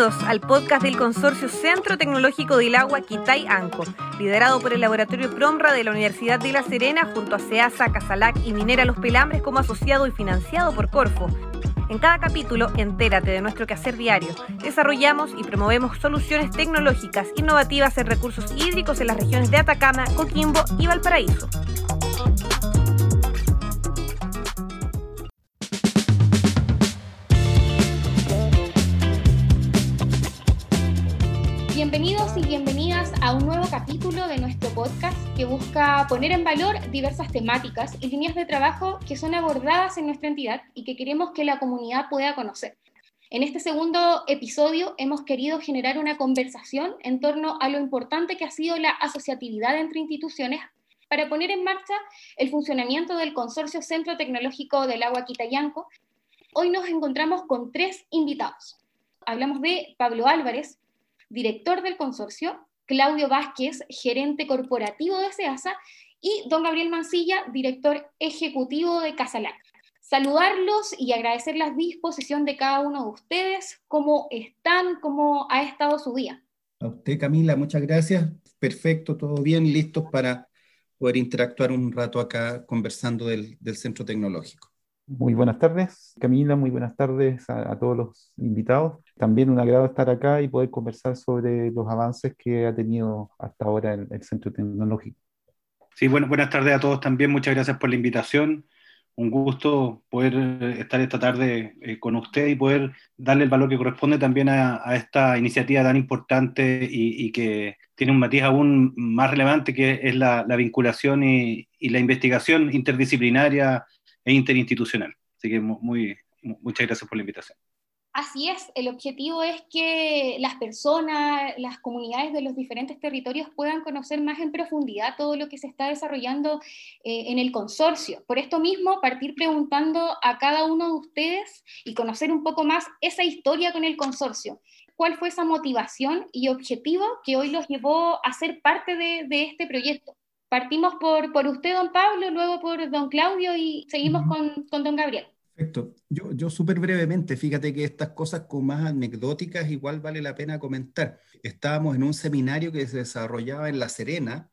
Bienvenidos al podcast del Consorcio Centro Tecnológico del Agua Quitay Anco, liderado por el Laboratorio Promra de la Universidad de La Serena junto a SEASA, Casalac y Minera Los Pelambres como asociado y financiado por Corfo. En cada capítulo, entérate de nuestro quehacer diario. Desarrollamos y promovemos soluciones tecnológicas innovativas en recursos hídricos en las regiones de Atacama, Coquimbo y Valparaíso. Bienvenidos y bienvenidas a un nuevo capítulo de nuestro podcast que busca poner en valor diversas temáticas y líneas de trabajo que son abordadas en nuestra entidad y que queremos que la comunidad pueda conocer. En este segundo episodio hemos querido generar una conversación en torno a lo importante que ha sido la asociatividad entre instituciones para poner en marcha el funcionamiento del Consorcio Centro Tecnológico del Agua Quitayanco. Hoy nos encontramos con tres invitados. Hablamos de Pablo Álvarez, director del consorcio, Claudio Vázquez, gerente corporativo de SEASA, y don Gabriel Mancilla, director ejecutivo de Casalac. Saludarlos y agradecer la disposición de cada uno de ustedes, cómo están, cómo ha estado su día. A usted, Camila, muchas gracias. Perfecto, todo bien, listos para poder interactuar un rato acá conversando del, del centro tecnológico. Muy buenas tardes, Camila, muy buenas tardes a, todos los invitados. También un agrado estar acá y poder conversar sobre los avances que ha tenido hasta ahora el, el Centro Tecnológico. Sí, bueno, buenas tardes a todos también, muchas gracias por la invitación. Un gusto poder eh, estar esta tarde eh, con usted y poder darle el valor que corresponde también a, esta iniciativa tan importante y, que tiene un matiz aún más relevante que es la, la vinculación y, la investigación interdisciplinaria e interinstitucional. Así que muchas gracias por la invitación. Así es, el objetivo es que las personas, las comunidades de los diferentes territorios puedan conocer más en profundidad todo lo que se está desarrollando eh, en el consorcio. Por esto mismo, partir preguntando a cada uno de ustedes y conocer un poco más esa historia con el consorcio. ¿Cuál fue esa motivación y objetivo que hoy los llevó a ser parte de, de este proyecto? Partimos por, por usted, don Pablo, luego por don Claudio y seguimos con, con don Gabriel. Perfecto. Yo, yo súper brevemente, fíjate que estas cosas con más anecdóticas igual vale la pena comentar. Estábamos en un seminario que se desarrollaba en La Serena,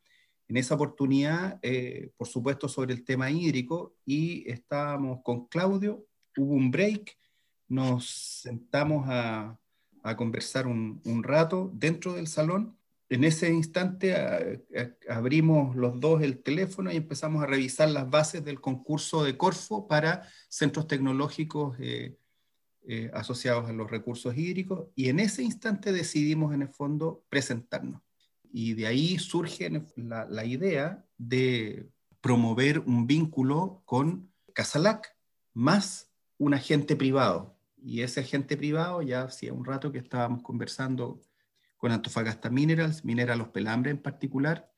en esa oportunidad, eh, por supuesto, sobre el tema hídrico, y estábamos con Claudio, hubo un break, nos sentamos a, a conversar un, un rato dentro del salón en ese instante abrimos los dos el teléfono y empezamos a revisar las bases del concurso de Corfo para centros tecnológicos eh, eh, asociados a los recursos hídricos y en ese instante decidimos en el fondo presentarnos. Y de ahí surge la, la idea de promover un vínculo con Casalac más un agente privado. Y ese agente privado ya hacía un rato que estábamos conversando con Antofagasta Minerals, Minera Los Pelambres en particular,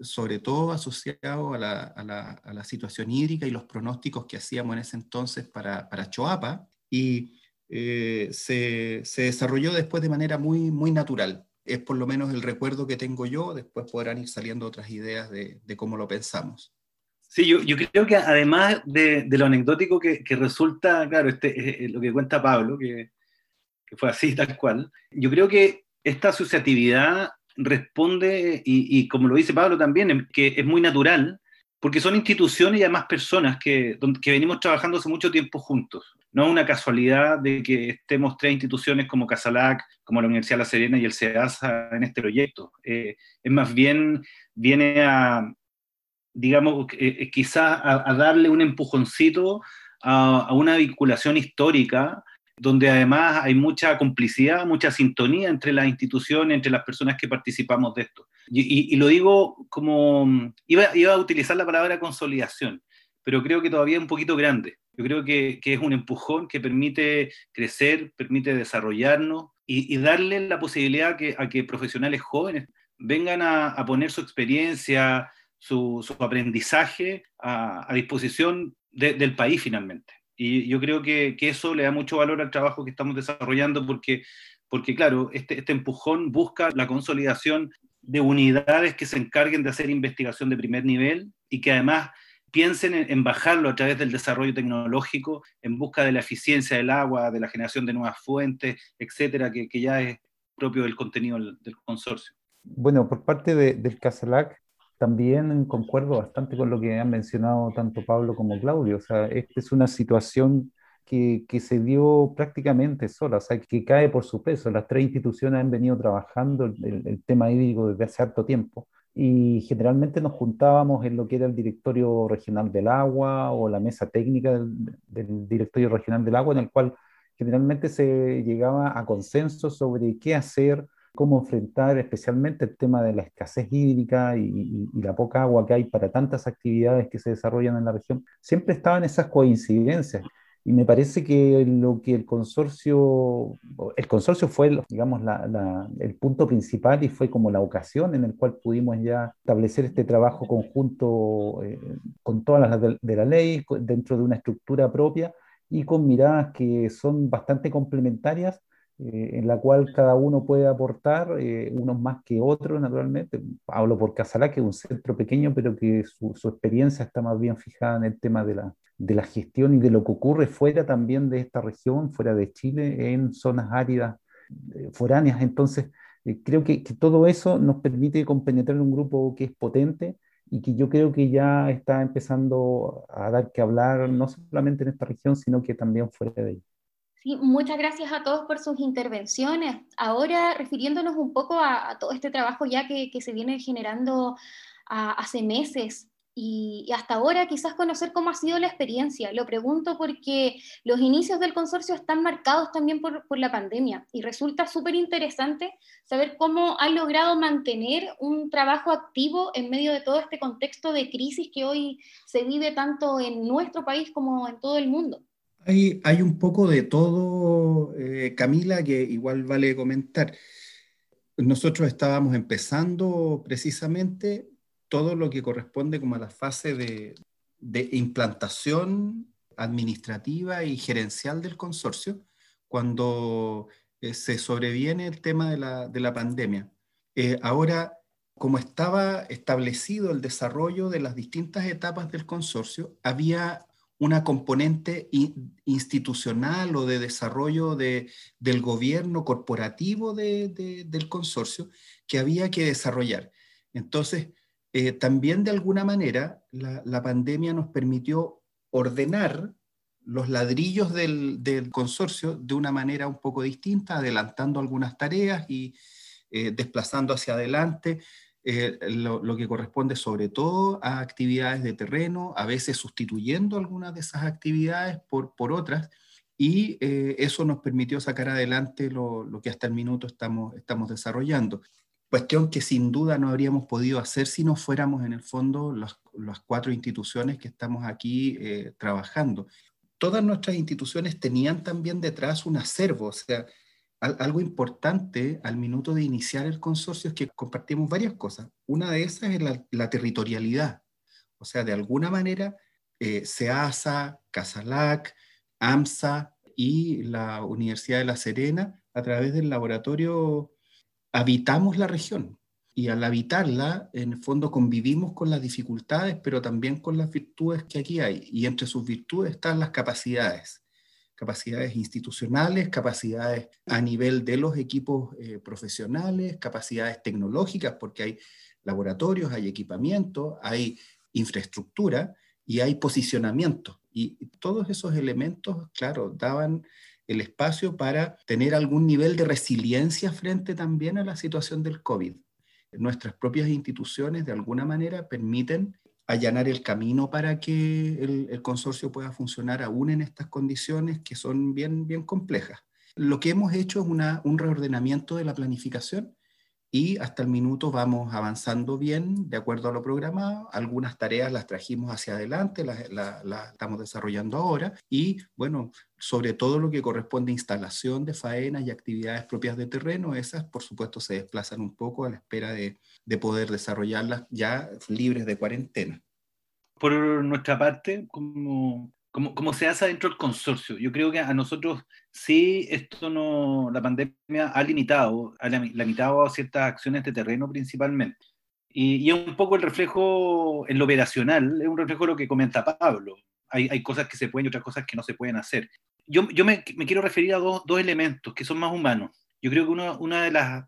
sobre todo asociado a la, a, la, a la, situación hídrica y los pronósticos que hacíamos en ese entonces para, para Choapa, y eh, se, se, desarrolló después de manera muy, muy natural. Es por lo menos el recuerdo que tengo yo, después podrán ir saliendo otras ideas de, de cómo lo pensamos. Sí, yo, yo, creo que además de, de lo anecdótico que, que, resulta, claro, este, eh, lo que cuenta Pablo, que, que fue así tal cual, yo creo que esta asociatividad responde, y, como lo dice Pablo también, que es muy natural, porque son instituciones y además personas que, que venimos trabajando hace mucho tiempo juntos. No es una casualidad de que estemos tres instituciones como Casalac, como la Universidad de La Serena y el CEASA en este proyecto. Eh, es más bien, viene a, digamos, eh, eh quizás a, darle un empujoncito a una vinculación histórica donde además hay mucha complicidad, mucha sintonía entre las instituciones, entre las personas que participamos de esto. Y, lo digo como, iba, a utilizar la palabra consolidación, pero creo que todavía es un poquito grande. Yo creo que, es un empujón que permite crecer, permite desarrollarnos y, darle la posibilidad a que profesionales jóvenes vengan a, poner su experiencia, su, aprendizaje a, disposición de, del país finalmente. Y yo creo que, que, eso le da mucho valor al trabajo que estamos desarrollando porque, porque claro, este, este empujón busca la consolidación de unidades que se encarguen de hacer investigación de primer nivel y que además piensen en, bajarlo a través del desarrollo tecnológico en busca de la eficiencia del agua, de la generación de nuevas fuentes, etcétera, que, ya es propio del contenido del, consorcio. Bueno, por parte del CASALAC, también concuerdo bastante con lo que han mencionado tanto Pablo como Claudio. O sea, esta es una situación que, que, se dio prácticamente sola, o sea, que cae por su peso. Las tres instituciones han venido trabajando el, el tema hídrico desde hace harto tiempo y generalmente nos juntábamos en lo que era el directorio regional del agua o la mesa técnica del, del, directorio regional del agua, en el cual generalmente se llegaba a consenso sobre qué hacer, cómo enfrentar especialmente el tema de la escasez hídrica y, y, la poca agua que hay para tantas actividades que se desarrollan en la región. Siempre estaban esas coincidencias y me parece que lo que el consorcio, el consorcio fue, digamos, la, el punto principal y fue como la ocasión en el cual pudimos ya establecer este trabajo conjunto eh, con todas las de, de la ley, dentro de una estructura propia y con miradas que son bastante complementarias eh, en la cual cada uno puede aportar, eh, unos más que otros, naturalmente. Hablo por Casalá, que es un centro pequeño, pero que su, experiencia está más bien fijada en el tema de la, de la gestión y de lo que ocurre fuera también de esta región, fuera de Chile, en zonas áridas eh, foráneas. Entonces, creo que, que, todo eso nos permite compenetrar un grupo que es potente y que yo creo que ya está empezando a dar que hablar, no solamente en esta región, sino que también fuera de ella muchas gracias a todos por sus intervenciones. Ahora, refiriéndonos un poco a, todo este trabajo ya que, se viene generando hace meses y, hasta ahora quizás conocer cómo ha sido la experiencia. Lo pregunto porque los inicios del consorcio están marcados también por, por la pandemia y resulta súper interesante saber cómo han logrado mantener un trabajo activo en medio de todo este contexto de crisis que hoy se vive tanto en nuestro país como en todo el mundo. Hay, un poco de todo, eh, Camila, que igual vale comentar. Nosotros estábamos empezando precisamente todo lo que corresponde como a la fase de, implantación administrativa y gerencial del consorcio cuando eh, se sobreviene el tema de la, de la pandemia. Eh, ahora, como estaba establecido el desarrollo de las distintas etapas del consorcio, había una componente institucional o de desarrollo de, del gobierno corporativo del consorcio que había que desarrollar. Entonces, eh, también de alguna manera la, pandemia nos permitió ordenar los ladrillos del, consorcio de una manera un poco distinta, adelantando algunas tareas y eh, desplazando hacia adelante eh, lo, que corresponde sobre todo a actividades de terreno, a veces sustituyendo algunas de esas actividades por, otras, y eh, eso nos permitió sacar adelante lo, que hasta el minuto estamos, desarrollando. Cuestión que sin duda no habríamos podido hacer si no fuéramos en el fondo las, las cuatro instituciones que estamos aquí eh, trabajando. Todas nuestras instituciones tenían también detrás un acervo, o sea, algo importante al minuto de iniciar el consorcio es que compartimos varias cosas. Una de esas es la, territorialidad. O sea, de alguna manera, eh, SEASA, CASALAC, AMSA y la Universidad de La Serena, a través del laboratorio, habitamos la región. Y al habitarla, en el fondo convivimos con las dificultades, pero también con las virtudes que aquí hay. Y entre sus virtudes están las capacidades capacidades institucionales, capacidades a nivel de los equipos eh, profesionales, capacidades tecnológicas, porque hay laboratorios, hay equipamiento, hay infraestructura y hay posicionamiento. Y todos esos elementos, claro, daban el espacio para tener algún nivel de resiliencia frente también a la situación del COVID. Nuestras propias instituciones de alguna manera permiten allanar el camino para que el, consorcio pueda funcionar aún en estas condiciones que son bien, bien complejas. Lo que hemos hecho es una, un reordenamiento de la planificación y hasta el minuto vamos avanzando bien de acuerdo a lo programado. Algunas tareas las trajimos hacia adelante, las, estamos desarrollando ahora y bueno, sobre todo lo que corresponde a instalación de faenas y actividades propias de terreno, esas por supuesto se desplazan un poco a la espera de, de poder desarrollarlas ya libres de cuarentena. Por nuestra parte, como como, se hace dentro del consorcio. Yo creo que a nosotros sí esto no, la pandemia ha limitado, ha limitado ciertas acciones de terreno principalmente. Y, es un poco el reflejo en lo operacional, es un reflejo de lo que comenta Pablo. Hay, hay cosas que se pueden y otras cosas que no se pueden hacer. Yo, yo me, me, quiero referir a dos, dos, elementos que son más humanos. Yo creo que uno, una de las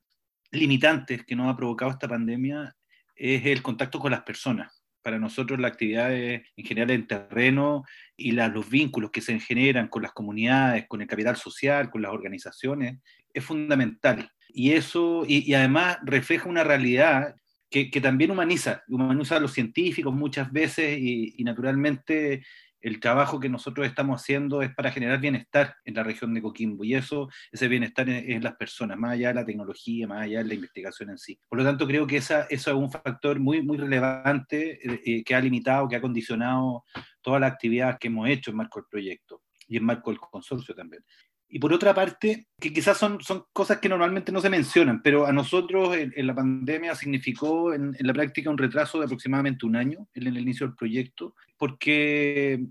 limitantes que nos ha provocado esta pandemia es el contacto con las personas. Para nosotros la actividad en general en terreno y los vínculos que se generan con las comunidades, con el capital social, con las organizaciones, es fundamental. Y eso, y, además refleja una realidad que, también humaniza, humaniza a los científicos muchas veces y naturalmente el trabajo que nosotros estamos haciendo es para generar bienestar en la región de Coquimbo y eso, ese bienestar en, las personas, más allá de la tecnología, más allá de la investigación en sí. Por lo tanto, creo que esa, eso es un factor muy, muy relevante eh, eh, que ha limitado, que ha condicionado toda la actividad que hemos hecho en marco del proyecto y en marco del consorcio también. Y por otra parte, que quizás son, son cosas que normalmente no se mencionan, pero a nosotros en, la pandemia significó en, en, la práctica un retraso de aproximadamente un año en el inicio del proyecto, porque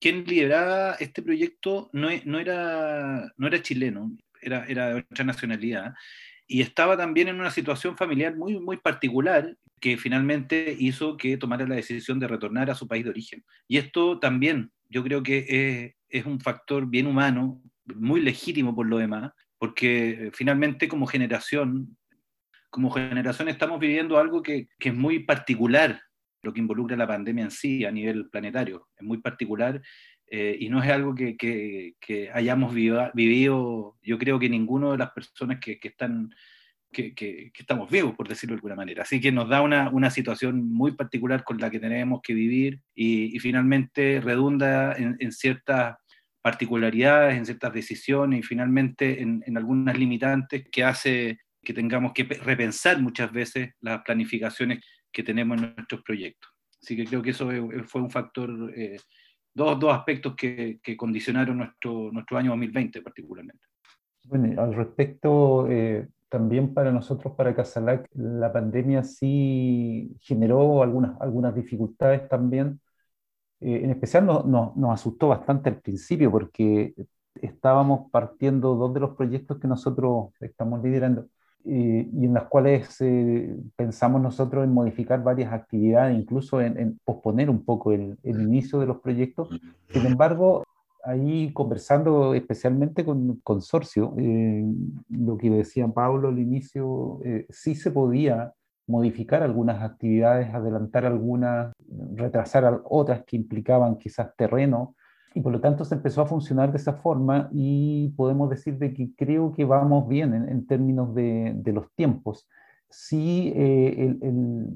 quien lideraba este proyecto no, no, era, no era chileno, era, era de otra nacionalidad, y estaba también en una situación familiar muy, muy particular que finalmente hizo que tomara la decisión de retornar a su país de origen. Y esto también yo creo que es, es un factor bien humano, muy legítimo por lo demás, porque eh, finalmente como generación, como generación estamos viviendo algo que, que, es muy particular, lo que involucra la pandemia en sí a nivel planetario, es muy particular eh, y no es algo que, que, que hayamos vivido, vivido, yo creo que ninguno de las personas que, están... Que, estamos vivos, por decirlo de alguna manera. Así que nos da una, una situación muy particular con la que tenemos que vivir y, y finalmente redunda en, en ciertas particularidades, en ciertas decisiones y finalmente en, en, algunas limitantes que hace que tengamos que repensar muchas veces las planificaciones que tenemos en nuestros proyectos. Así que creo que eso fue un factor, eh, dos, dos, aspectos que, que, condicionaron nuestro, nuestro año 2020 particularmente. Bueno, al respecto, eh, también para nosotros, para Casalac, la pandemia sí generó algunas, algunas dificultades también eh, en especial nos, nos, asustó bastante al principio porque estábamos partiendo dos de los proyectos que nosotros estamos liderando eh, y en las cuales eh, pensamos nosotros en modificar varias actividades, incluso en, posponer un poco el, el, inicio de los proyectos. Sin embargo, ahí conversando especialmente con el consorcio, lo que decía Pablo al inicio, sí se podía modificar algunas actividades, adelantar algunas, retrasar otras que implicaban quizás terreno, y por lo tanto se empezó a funcionar de esa forma y podemos decir de que creo que vamos bien en, términos de, de, los tiempos. Sí, eh, el,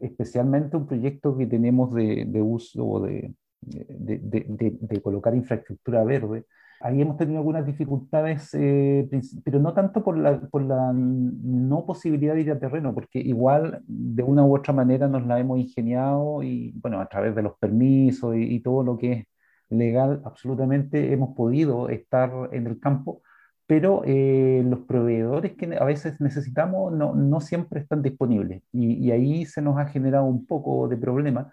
especialmente un proyecto que tenemos de, de uso de, de, colocar infraestructura verde, Ahí hemos tenido algunas dificultades, eh, pero no tanto por la, por la no posibilidad de ir a terreno, porque igual de una u otra manera nos la hemos ingeniado y, bueno, a través de los permisos y, todo lo que es legal, absolutamente hemos podido estar en el campo, pero eh, los proveedores que a veces necesitamos no, no siempre están disponibles. Y, y, ahí se nos ha generado un poco de problema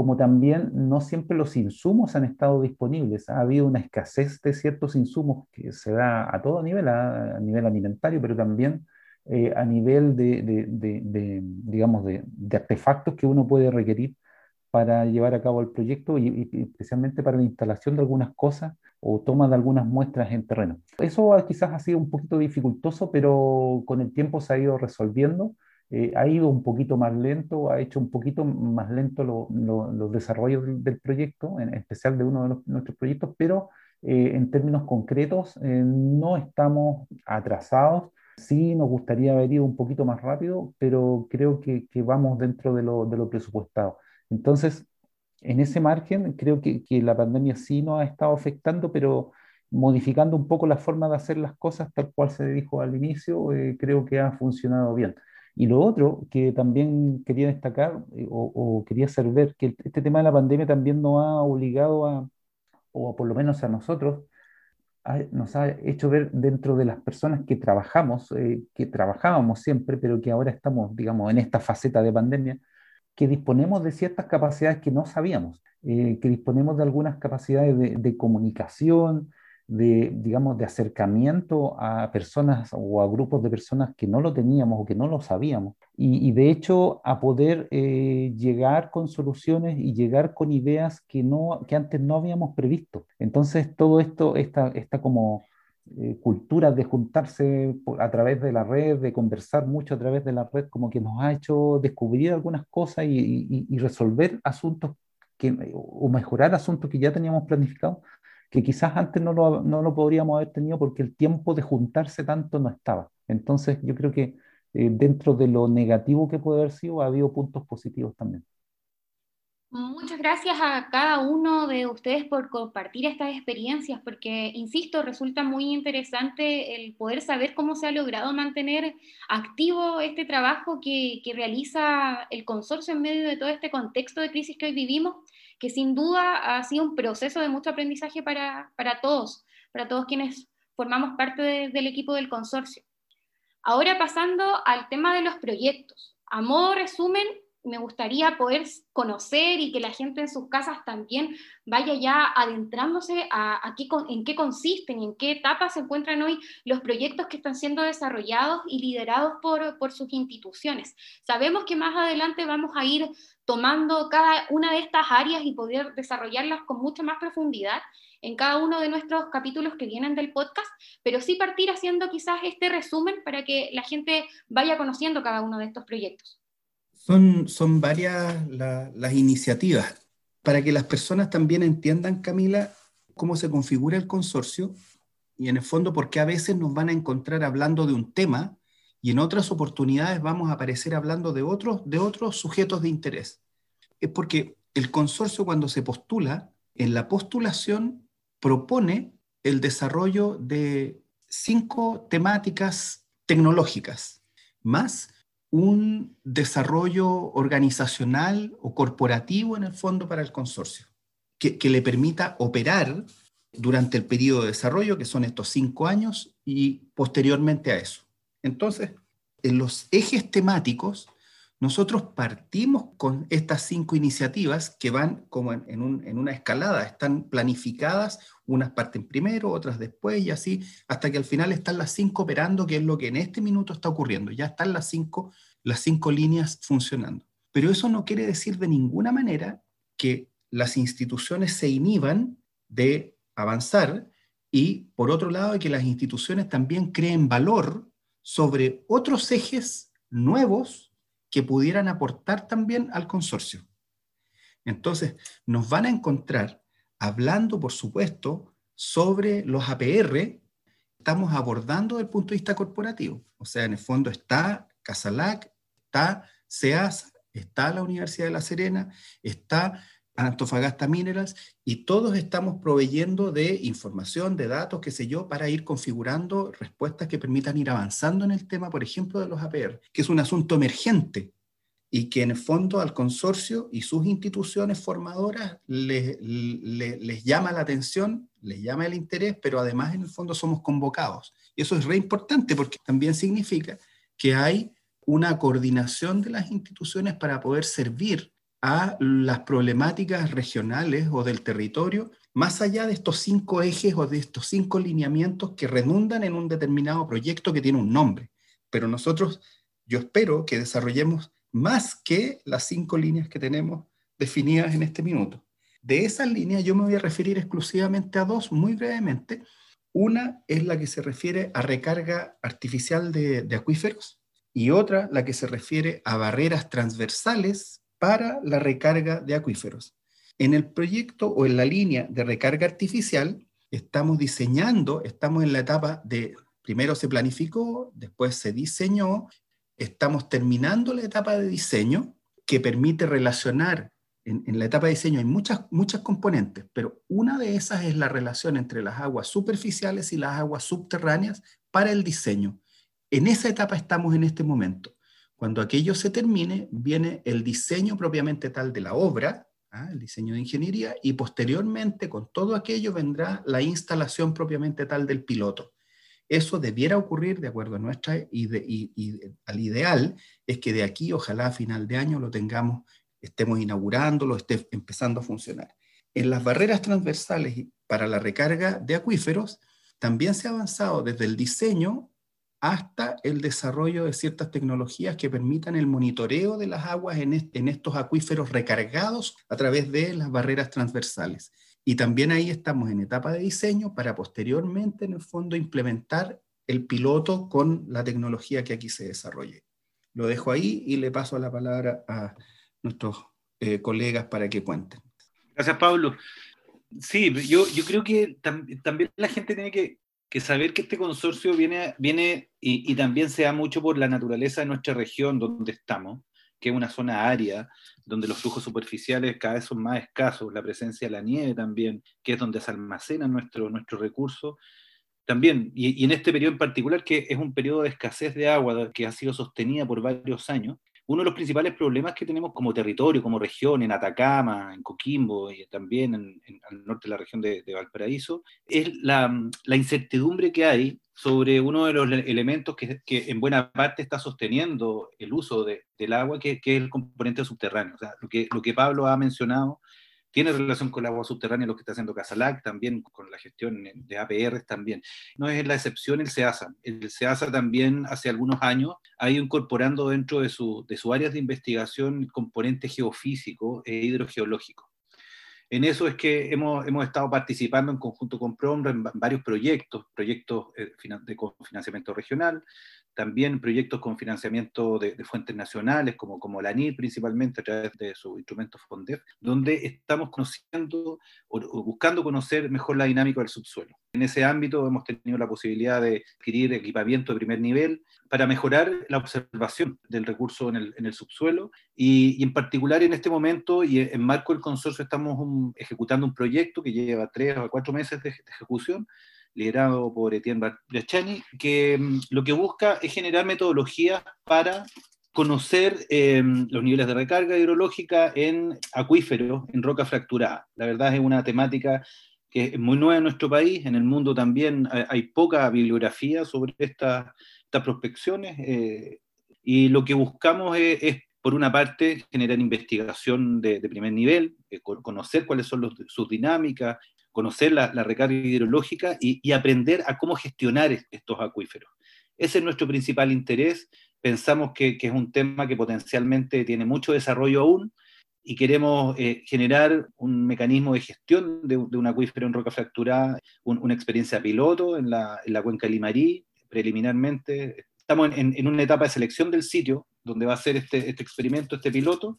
como también no siempre los insumos han estado disponibles. Ha habido una escasez de ciertos insumos que se da a todo nivel, a, nivel alimentario, pero también eh, a nivel de, de, de, digamos, de, artefactos que uno puede requerir para llevar a cabo el proyecto y, y, especialmente para la instalación de algunas cosas o toma de algunas muestras en terreno. Eso quizás ha sido un poquito dificultoso, pero con el tiempo se ha ido resolviendo eh, ha ido un poquito más lento, ha hecho un poquito más lento los desarrollos del, proyecto, en especial de uno de los, nuestros proyectos, pero eh, en términos concretos eh, no estamos atrasados. Sí nos gustaría haber ido un poquito más rápido, pero creo que, que vamos dentro de lo, de lo, presupuestado. Entonces, en ese margen, creo que, que la pandemia sí nos ha estado afectando, pero modificando un poco la forma de hacer las cosas tal cual se dijo al inicio, creo que ha funcionado bien. Y lo otro que también quería destacar eh, o, quería hacer ver, que este tema de la pandemia también nos ha obligado a, o por lo menos a nosotros, nos ha hecho ver dentro de las personas que trabajamos, eh, que trabajábamos siempre, pero que ahora estamos, digamos, en esta faceta de pandemia, que disponemos de ciertas capacidades que no sabíamos, eh, que disponemos de algunas capacidades de, de comunicación, de, digamos, de acercamiento a personas o a grupos de personas que no lo teníamos o que no lo sabíamos. Y, de hecho, a poder eh, llegar con soluciones y llegar con ideas que, no, que antes no habíamos previsto. Entonces, todo esto, esta, esta como eh, cultura de juntarse a través de la red, de conversar mucho a través de la red, como que nos ha hecho descubrir algunas cosas y, y resolver asuntos que, o mejorar asuntos que ya teníamos planificados que quizás antes no lo, no lo podríamos haber tenido porque el tiempo de juntarse tanto no estaba. Entonces yo creo que eh, dentro de lo negativo que puede haber sido, ha habido puntos positivos también. Muchas gracias a cada uno de ustedes por compartir estas experiencias, porque, insisto, resulta muy interesante el poder saber cómo se ha logrado mantener activo este trabajo que, que realiza el consorcio en medio de todo este contexto de crisis que hoy vivimos que sin duda ha sido un proceso de mucho aprendizaje para, todos, para todos quienes formamos parte del equipo del consorcio. Ahora pasando al tema de los proyectos. A modo resumen, me gustaría poder conocer y que la gente en sus casas también vaya ya adentrándose a, en qué consisten y en qué etapas se encuentran hoy los proyectos que están siendo desarrollados y liderados por, por sus instituciones. Sabemos que más adelante vamos a ir tomando cada una de estas áreas y poder desarrollarlas con mucha más profundidad en cada uno de nuestros capítulos que vienen del podcast, pero sí partir haciendo quizás este resumen para que la gente vaya conociendo cada uno de estos proyectos. Son, son varias las iniciativas. Para que las personas también entiendan, Camila, cómo se configura el consorcio y en el fondo porque a veces nos van a encontrar hablando de un tema y en otras oportunidades vamos a aparecer hablando de otros, de otros sujetos de interés. Es porque el consorcio cuando se postula, en la postulación propone el desarrollo de cinco temáticas tecnológicas, más un desarrollo organizacional o corporativo en el fondo para el consorcio, que, que le permita operar durante el periodo de desarrollo, que son estos cinco años, y posteriormente a eso. Entonces, en los ejes temáticos, nosotros partimos con estas cinco iniciativas que van como en, una escalada, están planificadas, unas parten primero, otras después y así, hasta que al final están las cinco operando, que es lo que en este minuto está ocurriendo. Ya están las cinco, las cinco líneas funcionando. Pero eso no quiere decir de ninguna manera que las instituciones se inhiban de avanzar y, por otro lado, que las instituciones también creen valor sobre otros ejes nuevos que pudieran aportar también al consorcio. Entonces, nos van a encontrar hablando, por supuesto, sobre los APR, estamos abordando desde el punto de vista corporativo. O sea, en el fondo está Casalac, está SEAS, está la Universidad de La Serena, está Antofagasta Minerals, y todos estamos proveyendo de información, de datos, qué sé yo, para ir configurando respuestas que permitan ir avanzando en el tema, por ejemplo, de los APR, que es un asunto emergente y que en el fondo al consorcio y sus instituciones formadoras les, les, llama la atención, les llama el interés, pero además en el fondo somos convocados. Y eso es re importante porque también significa que hay una coordinación de las instituciones para poder servir a las problemáticas regionales o del territorio, más allá de estos cinco ejes o de estos cinco lineamientos que redundan en un determinado proyecto que tiene un nombre. Pero nosotros, yo espero que desarrollemos más que las cinco líneas que tenemos definidas en este minuto. De esas líneas yo me voy a referir exclusivamente a dos, muy brevemente. Una es la que se refiere a recarga artificial de, de acuíferos y otra la que se refiere a barreras transversales para la recarga de acuíferos. En el proyecto o en la línea de recarga artificial, estamos diseñando, estamos en la etapa de, primero se planificó, después se diseñó, estamos terminando la etapa de diseño que permite relacionar, en, la etapa de diseño hay muchas, muchas componentes, pero una de esas es la relación entre las aguas superficiales y las aguas subterráneas para el diseño. En esa etapa estamos en este momento. Cuando aquello se termine, viene el diseño propiamente tal de la obra, ¿ah? el diseño de ingeniería, y posteriormente con todo aquello vendrá la instalación propiamente tal del piloto. Eso debiera ocurrir de acuerdo a nuestra, y, al ideal es que de aquí, ojalá a final de año, lo tengamos, estemos inaugurando, lo esté empezando a funcionar. En las barreras transversales para la recarga de acuíferos, también se ha avanzado desde el diseño hasta el desarrollo de ciertas tecnologías que permitan el monitoreo de las aguas en, estos acuíferos recargados a través de las barreras transversales. Y también ahí estamos en etapa de diseño para posteriormente, en el fondo, implementar el piloto con la tecnología que aquí se desarrolle. Lo dejo ahí y le paso la palabra a nuestros eh, colegas para que cuenten. Gracias, Pablo. Sí, yo, yo creo que también la gente tiene que, saber que este consorcio viene, viene y, y, también se da mucho por la naturaleza de nuestra región donde estamos, que es una zona árida, donde los flujos superficiales cada vez son más escasos, la presencia de la nieve también, que es donde se almacenan nuestros nuestro recursos. También, y, y, en este periodo en particular, que es un periodo de escasez de agua que ha sido sostenida por varios años, uno de los principales problemas que tenemos como territorio, como región, en Atacama, en Coquimbo y también en, al norte de la región de, Valparaíso, es la, incertidumbre que hay sobre uno de los elementos que, en buena parte está sosteniendo el uso del agua, que, que, es el componente subterráneo. O sea, lo que, lo que Pablo ha mencionado tiene relación con el agua subterránea, lo que está haciendo Casalac, también con la gestión de APR también. No es la excepción el SEASA. El SEASA también hace algunos años ha ido incorporando dentro de, su, de sus áreas de investigación componentes geofísico e hidrogeológico. En eso es que hemos, hemos estado participando en conjunto con PROMRA en varios proyectos, proyectos eh, de financiamiento regional, también proyectos con financiamiento de, fuentes nacionales, como, como la NIL principalmente a través de su instrumento FONDEF, donde estamos conociendo o, buscando conocer mejor la dinámica del subsuelo. En ese ámbito hemos tenido la posibilidad de adquirir equipamiento de primer nivel para mejorar la observación del recurso en el, en el subsuelo y, en particular en este momento y en marco del consorcio estamos ejecutando un proyecto que lleva tres o cuatro meses de, de ejecución liderado por Etienne Brachani, que mm, lo que busca es generar metodologías para conocer em, los niveles de recarga hidrológica en acuíferos, en roca fracturada. La verdad es una temática que es muy nueva en nuestro país, en el mundo también hay, poca bibliografía sobre estas prospecciones, eh, y lo que buscamos es, por una parte, generar investigación de, primer nivel, eh, conocer cuáles son sus dinámicas, conocer la, recarga hidrológica y, aprender a cómo gestionar estos acuíferos. Ese es nuestro principal interés. Pensamos que, es un tema que potencialmente tiene mucho desarrollo aún y queremos eh, generar un mecanismo de gestión de, un acuífero en roca fracturada, una experiencia piloto en la, cuenca Limarí, preliminarmente. Estamos en, una etapa de selección del sitio donde va a ser este, este experimento, este piloto,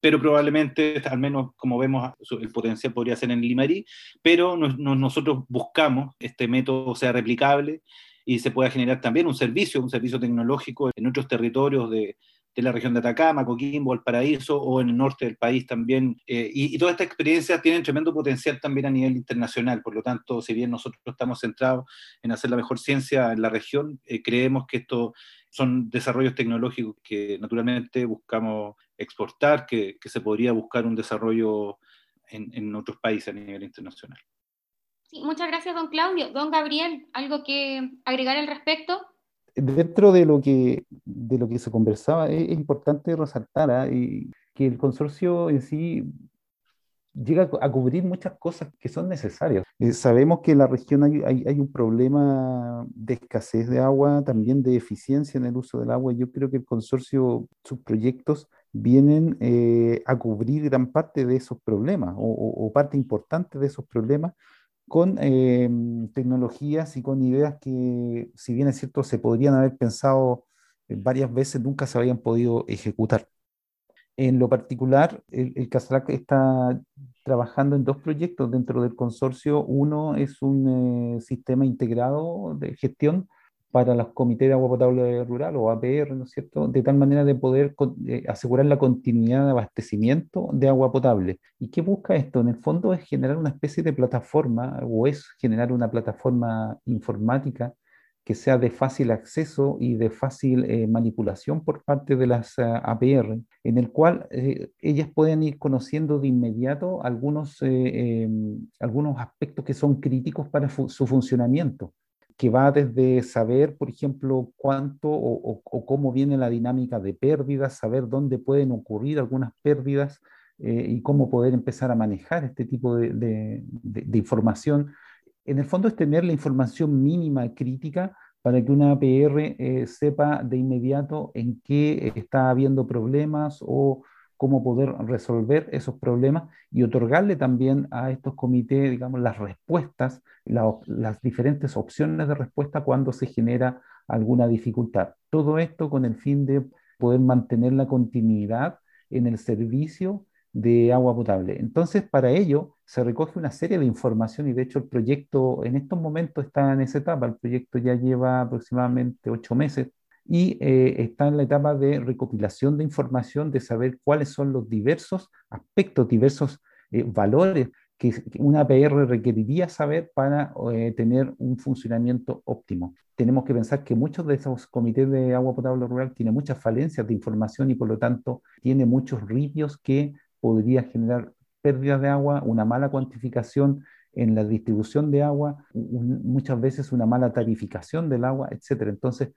pero probablemente, al menos como vemos, el potencial podría ser en Limarí, pero nosotros buscamos este método sea replicable y se pueda generar también un servicio, un servicio tecnológico en otros territorios de, de la región de Atacama, Coquimbo, El Paraíso o en el norte del país también. Eh, y, toda esta experiencia tiene tremendo potencial también a nivel internacional. Por lo tanto, si bien nosotros estamos centrados en hacer la mejor ciencia en la región, eh, creemos que estos son desarrollos tecnológicos que naturalmente buscamos exportar, que, se podría buscar un desarrollo en, otros países a nivel internacional. Sí, muchas gracias, don Claudio. Don Gabriel, ¿algo que agregar al respecto? Dentro de lo que, de lo que se conversaba, es, importante resaltar ¿ah? que el consorcio en sí llega a cubrir muchas cosas que son necesarias. Eh, sabemos que en la región hay, hay, un problema de escasez de agua, también de eficiencia en el uso del agua. Yo creo que el consorcio, sus proyectos vienen eh, a cubrir gran parte de esos problemas o, parte importante de esos problemas con eh, tecnologías y con ideas que, si bien es cierto, se podrían haber pensado varias veces, nunca se habían podido ejecutar. En lo particular, el, el CASLAC está trabajando en dos proyectos dentro del consorcio. Uno es un eh, sistema integrado de gestión para los comités de agua potable rural o APR, ¿no es cierto? De tal manera de poder eh, asegurar la continuidad de abastecimiento de agua potable. ¿Y qué busca esto? En el fondo es generar una especie de plataforma o es generar una plataforma informática que sea de fácil acceso y de fácil eh, manipulación por parte de las eh, APR, en el cual ellas pueden ir conociendo de inmediato algunos, em, algunos aspectos que son críticos para su funcionamiento que va desde saber, por ejemplo, cuánto o, cómo viene la dinámica de pérdidas, saber dónde pueden ocurrir algunas pérdidas eh, y cómo poder empezar a manejar este tipo de, información. En el fondo es tener la información mínima crítica para que una APR eh, sepa de inmediato en qué está habiendo problemas o cómo poder resolver esos problemas y otorgarle también a estos comités, digamos, las respuestas, las diferentes opciones de respuesta cuando se genera alguna dificultad. Todo esto con el fin de poder mantener la continuidad en el servicio de agua potable. Entonces, para ello se recoge una serie de información y de hecho el proyecto en estos momentos está en esa etapa. El proyecto ya lleva aproximadamente ocho meses y eh, está en la etapa de recopilación de información, de saber cuáles son los diversos aspectos, diversos eh, valores que una APR requeriría saber para eh, tener un funcionamiento óptimo. Tenemos que pensar que muchos de esos comités de agua potable rural tienen muchas falencias de información y por lo tanto tiene muchos ripios que podría generar pérdidas de agua, una mala cuantificación en la distribución de agua, muchas veces una mala tarificación del agua, etc. Entonces,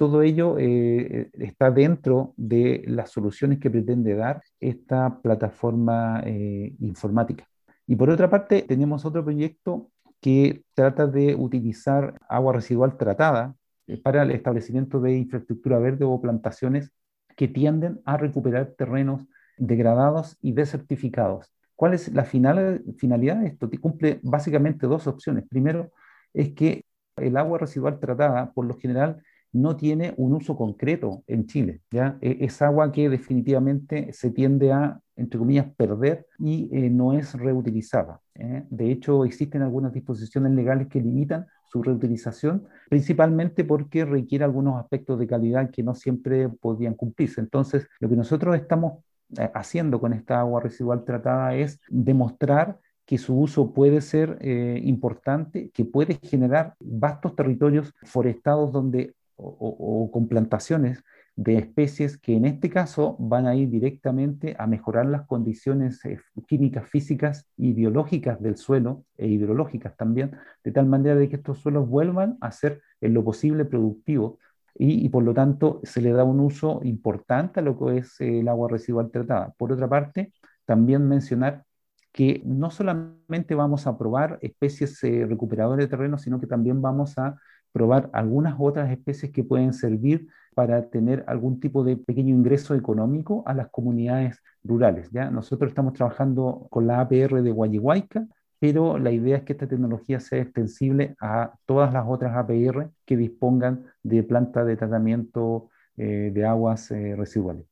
todo ello eh, está dentro de las soluciones que pretende dar esta plataforma eh, informática. Y por otra parte, tenemos otro proyecto que trata de utilizar agua residual tratada eh, para el establecimiento de infraestructura verde o plantaciones que tienden a recuperar terrenos degradados y desertificados. ¿Cuál es la finalidad de esto? Cumple básicamente dos opciones. Primero, es que el agua residual tratada, por lo general, no tiene un uso concreto en Chile. ¿ya? E, es agua que definitivamente se tiende a, entre comillas, perder y eh, no es reutilizada. ¿eh? De hecho, existen algunas disposiciones legales que limitan su reutilización, principalmente porque requiere algunos aspectos de calidad que no siempre podían cumplirse. Entonces, lo que nosotros estamos eh, haciendo con esta agua residual tratada es demostrar que su uso puede ser importante, que puede generar vastos territorios forestados donde o, con plantaciones de especies que en este caso van a ir directamente a mejorar las condiciones eh, químicas, físicas y biológicas del suelo e hidrológicas también, de tal manera de que estos suelos vuelvan a ser en lo posible productivos y, por lo tanto se le da un uso importante a lo que es el agua residual tratada. Por otra parte, también mencionar que no solamente vamos a probar especies eh, recuperadoras de terreno, sino que también vamos a probar algunas otras especies que pueden servir para tener algún tipo de pequeño ingreso económico a las comunidades rurales. ¿ya? Nosotros estamos trabajando con la APR de Guayihuayca, pero la idea es que esta tecnología sea extensible a todas las otras APR que dispongan de plantas de tratamiento eh, de aguas eh, residuales.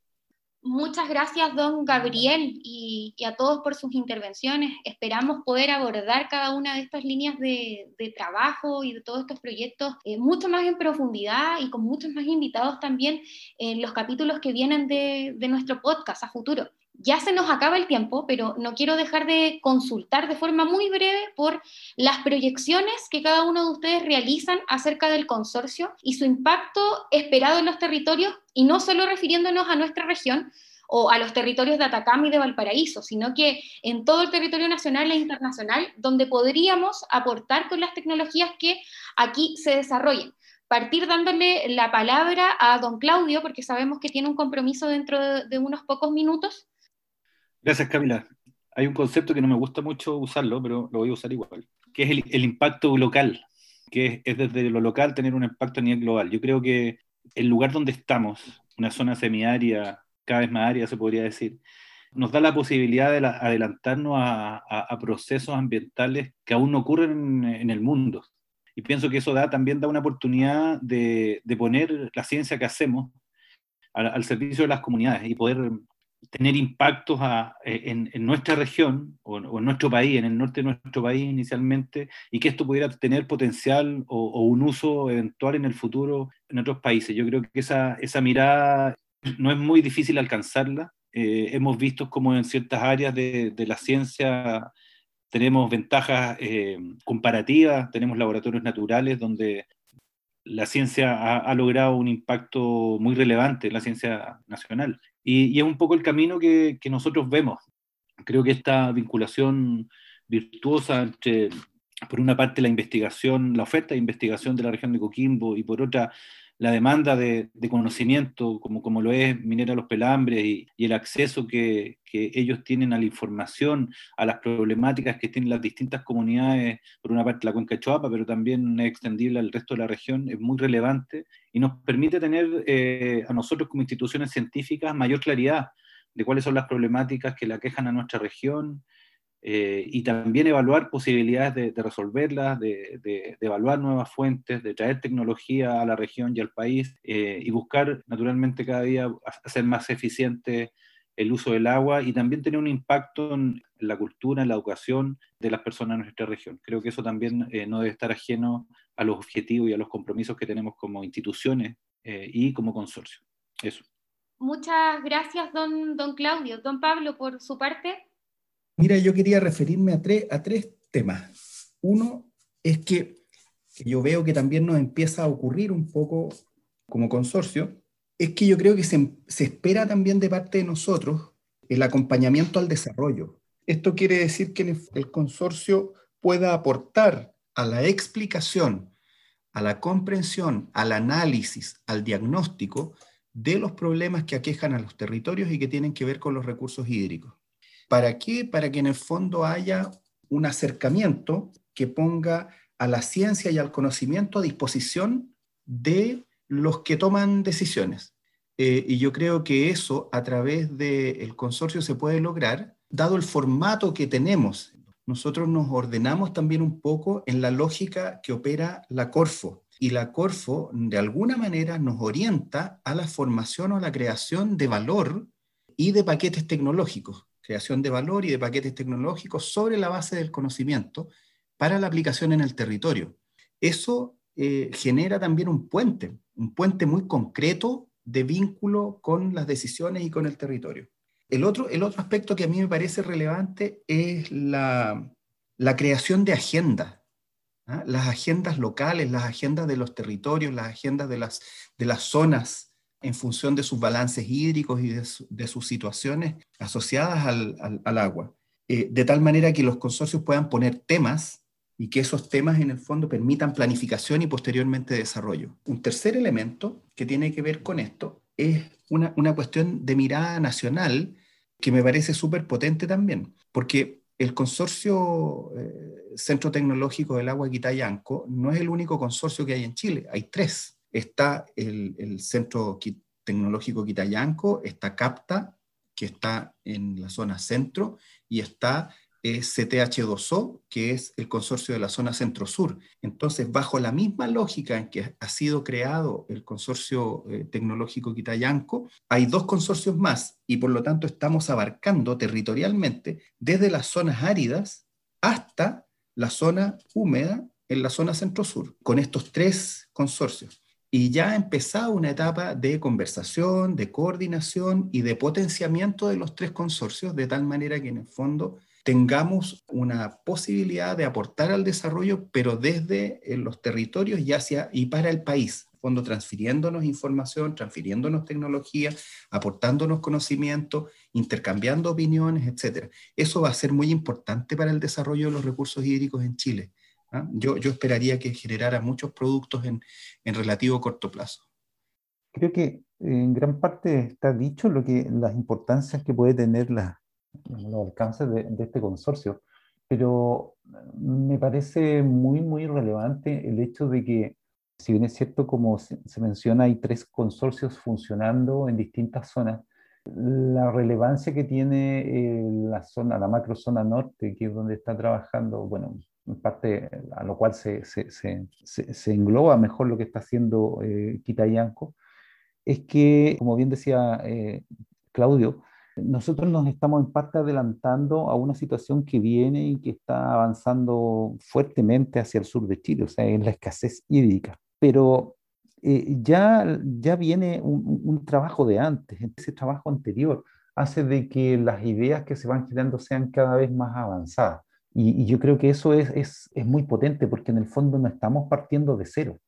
Muchas gracias, don Gabriel, y, a todos por sus intervenciones. Esperamos poder abordar cada una de estas líneas de, trabajo y de todos estos proyectos eh, mucho más en profundidad y con muchos más invitados también en los capítulos que vienen de nuestro podcast a futuro ya se nos acaba el tiempo, pero no quiero dejar de consultar de forma muy breve por las proyecciones que cada uno de ustedes realizan acerca del consorcio y su impacto esperado en los territorios, y no solo refiriéndonos a nuestra región o a los territorios de Atacama y de Valparaíso, sino que en todo el territorio nacional e internacional, donde podríamos aportar con las tecnologías que aquí se desarrollen. Partir dándole la palabra a don Claudio, porque sabemos que tiene un compromiso dentro de, unos pocos minutos, Gracias, Camila. Hay un concepto que no me gusta mucho usarlo, pero lo voy a usar igual, que es el, impacto local, que es, desde lo local tener un impacto a nivel global. Yo creo que el lugar donde estamos, una zona semiárida, cada vez más árida se podría decir, nos da la posibilidad de adelantarnos a, procesos ambientales que aún no ocurren en, el mundo. Y pienso que eso da, también da una oportunidad de, poner la ciencia que hacemos al, servicio de las comunidades y poder tener impactos eh, en, nuestra región o, en nuestro país, en el norte de nuestro país inicialmente, y que esto pudiera tener potencial o, un uso eventual en el futuro en otros países. Yo creo que esa, esa mirada no es muy difícil alcanzarla. Eh, hemos visto como en ciertas áreas de, de la ciencia tenemos ventajas eh, comparativas, tenemos laboratorios naturales donde la ciencia ha, logrado un impacto muy relevante en la ciencia nacional. Y, es un poco el camino que, nosotros vemos. Creo que esta vinculación virtuosa entre, por una parte, la investigación, la oferta de investigación de la región de Coquimbo y por otra, la demanda de, conocimiento, como, como lo es Minera Los Pelambres, y, el acceso que, ellos tienen a la información, a las problemáticas que tienen las distintas comunidades, por una parte la cuenca Choapa, pero también es extendible al resto de la región, es muy relevante y nos permite tener eh, a nosotros como instituciones científicas mayor claridad de cuáles son las problemáticas que le aquejan a nuestra región, eh, y también evaluar posibilidades de, resolverlas, de, evaluar nuevas fuentes, de traer tecnología a la región y al país eh, y buscar naturalmente cada día hacer más eficiente el uso del agua y también tener un impacto en, la cultura, en la educación de las personas de nuestra región. Creo que eso también eh, no debe estar ajeno a los objetivos y a los compromisos que tenemos como instituciones y como consorcio. Eso. Muchas gracias, don, don Claudio. Don Pablo, por su parte, Mira, yo quería referirme a tres, a tres temas. Uno es que, yo veo que también nos empieza a ocurrir un poco como consorcio, es que yo creo que se, se espera también de parte de nosotros el acompañamiento al desarrollo. Esto quiere decir que el consorcio pueda aportar a la explicación, a la comprensión, al análisis, al diagnóstico de los problemas que aquejan a los territorios y que tienen que ver con los recursos hídricos. ¿Para qué? Para que en el fondo haya un acercamiento que ponga a la ciencia y al conocimiento a disposición de los que toman decisiones. Eh, y yo creo que eso a través del consorcio se puede lograr, dado el formato que tenemos. Nosotros nos ordenamos también un poco en la lógica que opera la Corfo. Y la Corfo, de alguna manera, nos orienta a la formación o a la creación de valor y de paquetes tecnológicos creación de valor y de paquetes tecnológicos sobre la base del conocimiento para la aplicación en el territorio. Eso eh, genera también un puente, un puente muy concreto de vínculo con las decisiones y con el territorio. El otro, el otro aspecto que a mí me parece relevante es la, la creación de agendas, ¿ah? las agendas locales, las agendas de los territorios, las agendas de las, de las zonas en función de sus balances hídricos y de, sus situaciones asociadas al, agua, eh, de tal manera que los consorcios puedan poner temas y que esos temas en el fondo permitan planificación y posteriormente desarrollo. Un tercer elemento que tiene que ver con esto es una, cuestión de mirada nacional que me parece súper potente también, porque el consorcio eh, Centro Tecnológico del Agua Quitayanco no es el único consorcio que hay en Chile, hay tres está el, Centro Tecnológico Quitayanco, está CAPTA, que está en la zona centro, y está eh, CTH2O, que es el consorcio de la zona centro-sur. Entonces, bajo la misma lógica en que ha sido creado el consorcio eh, tecnológico Quitayanco, hay dos consorcios más y por lo tanto estamos abarcando territorialmente desde las zonas áridas hasta la zona húmeda en la zona centro-sur, con estos tres consorcios y ya ha empezado una etapa de conversación, de coordinación y de potenciamiento de los tres consorcios, de tal manera que en el fondo tengamos una posibilidad de aportar al desarrollo, pero desde eh, los territorios y hacia y para el país, fondo transfiriéndonos información, transfiriéndonos tecnología, aportándonos conocimiento, intercambiando opiniones, etc. Eso va a ser muy importante para el desarrollo de los recursos hídricos en Chile. ¿Ah? Yo, yo, esperaría que generara muchos productos en, en, relativo corto plazo. Creo que en gran parte está dicho lo que, las importancias que puede tener la, los alcances de, de, este consorcio, pero me parece muy, muy relevante el hecho de que, si bien es cierto, como se, se menciona, hay tres consorcios funcionando en distintas zonas, la relevancia que tiene eh, la zona, la macro zona norte, que es donde está trabajando, bueno, en parte a lo cual se, engloba mejor lo que está haciendo eh, Quitayanco, es que, como bien decía eh, Claudio, nosotros nos estamos en parte adelantando a una situación que viene y que está avanzando fuertemente hacia el sur de Chile, o sea, en la escasez hídrica. Pero eh, ya, viene un, un, trabajo de antes, ese trabajo anterior hace de que las ideas que se van generando sean cada vez más avanzadas. Y, yo creo que eso es, es, es, muy potente porque en el fondo no estamos partiendo de cero,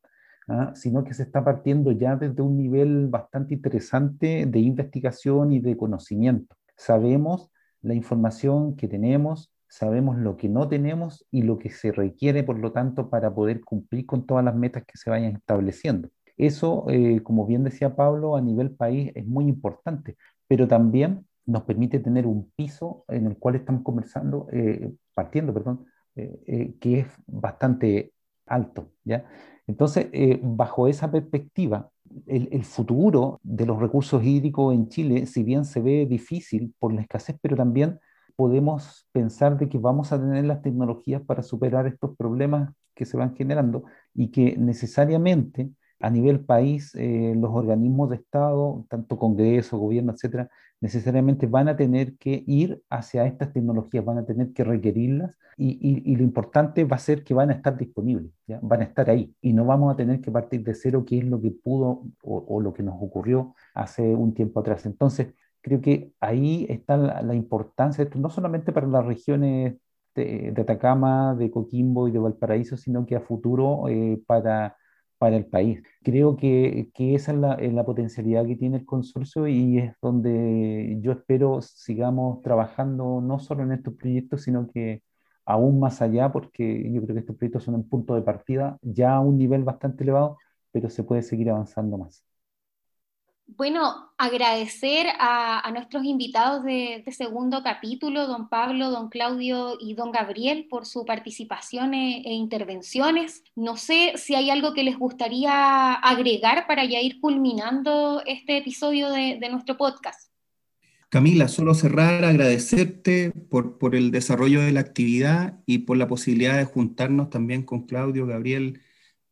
¿ah? sino que se está partiendo ya desde un nivel bastante interesante de investigación y de conocimiento. Sabemos la información que tenemos, sabemos lo que no tenemos y lo que se requiere, por lo tanto, para poder cumplir con todas las metas que se vayan estableciendo. Eso, eh, como bien decía Pablo, a nivel país es muy importante, pero también nos permite tener un piso en el cual estamos conversando, eh, partiendo, perdón, eh, que es bastante alto, ¿ya? Entonces, bajo esa perspectiva, el, el, futuro de los recursos hídricos en Chile, si bien se ve difícil por la escasez, pero también podemos pensar de que vamos a tener las tecnologías para superar estos problemas que se van generando y que necesariamente a nivel país eh, los organismos de Estado, tanto Congreso, gobierno, etcétera, necesariamente van a tener que ir hacia estas tecnologías, van a tener que requerirlas y, y, lo importante va a ser que van a estar disponibles, ¿ya? van a estar ahí y no vamos a tener que partir de cero, que es lo que pudo o, o lo que nos ocurrió hace un tiempo atrás. Entonces, creo que ahí está la, importancia de esto, no solamente para las regiones de, Atacama, de Coquimbo y de Valparaíso, sino que a futuro eh, para, para el país. Creo que, que esa es la, es la, potencialidad que tiene el consorcio y es donde yo espero sigamos trabajando no solo en estos proyectos, sino que aún más allá, porque yo creo que estos proyectos son un punto de partida ya a un nivel bastante elevado, pero se puede seguir avanzando más. Bueno, agradecer a, nuestros invitados de este segundo capítulo, don Pablo, don Claudio y don Gabriel, por su participación e, e, intervenciones. No sé si hay algo que les gustaría agregar para ya ir culminando este episodio de, nuestro podcast. Camila, solo cerrar, agradecerte por, por el desarrollo de la actividad y por la posibilidad de juntarnos también con Claudio, Gabriel,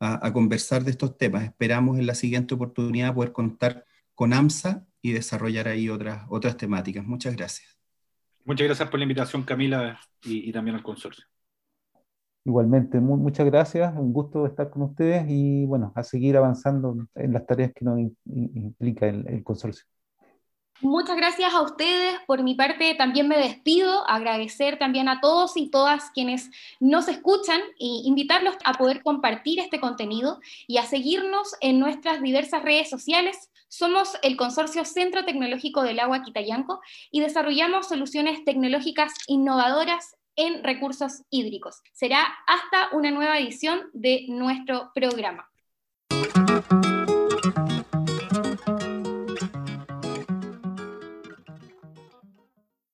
a, a conversar de estos temas. Esperamos en la siguiente oportunidad poder contar con AMSA y desarrollar ahí otras, otras temáticas. Muchas gracias. Muchas gracias por la invitación, Camila, y, también al consorcio. Igualmente, muchas gracias, un gusto estar con ustedes y bueno, a seguir avanzando en las tareas que nos implica el consorcio. Muchas gracias a ustedes. Por mi parte, también me despido. Agradecer también a todos y todas quienes nos escuchan e invitarlos a poder compartir este contenido y a seguirnos en nuestras diversas redes sociales. Somos el Consorcio Centro Tecnológico del Agua Quitayanco y desarrollamos soluciones tecnológicas innovadoras en recursos hídricos. Será hasta una nueva edición de nuestro programa.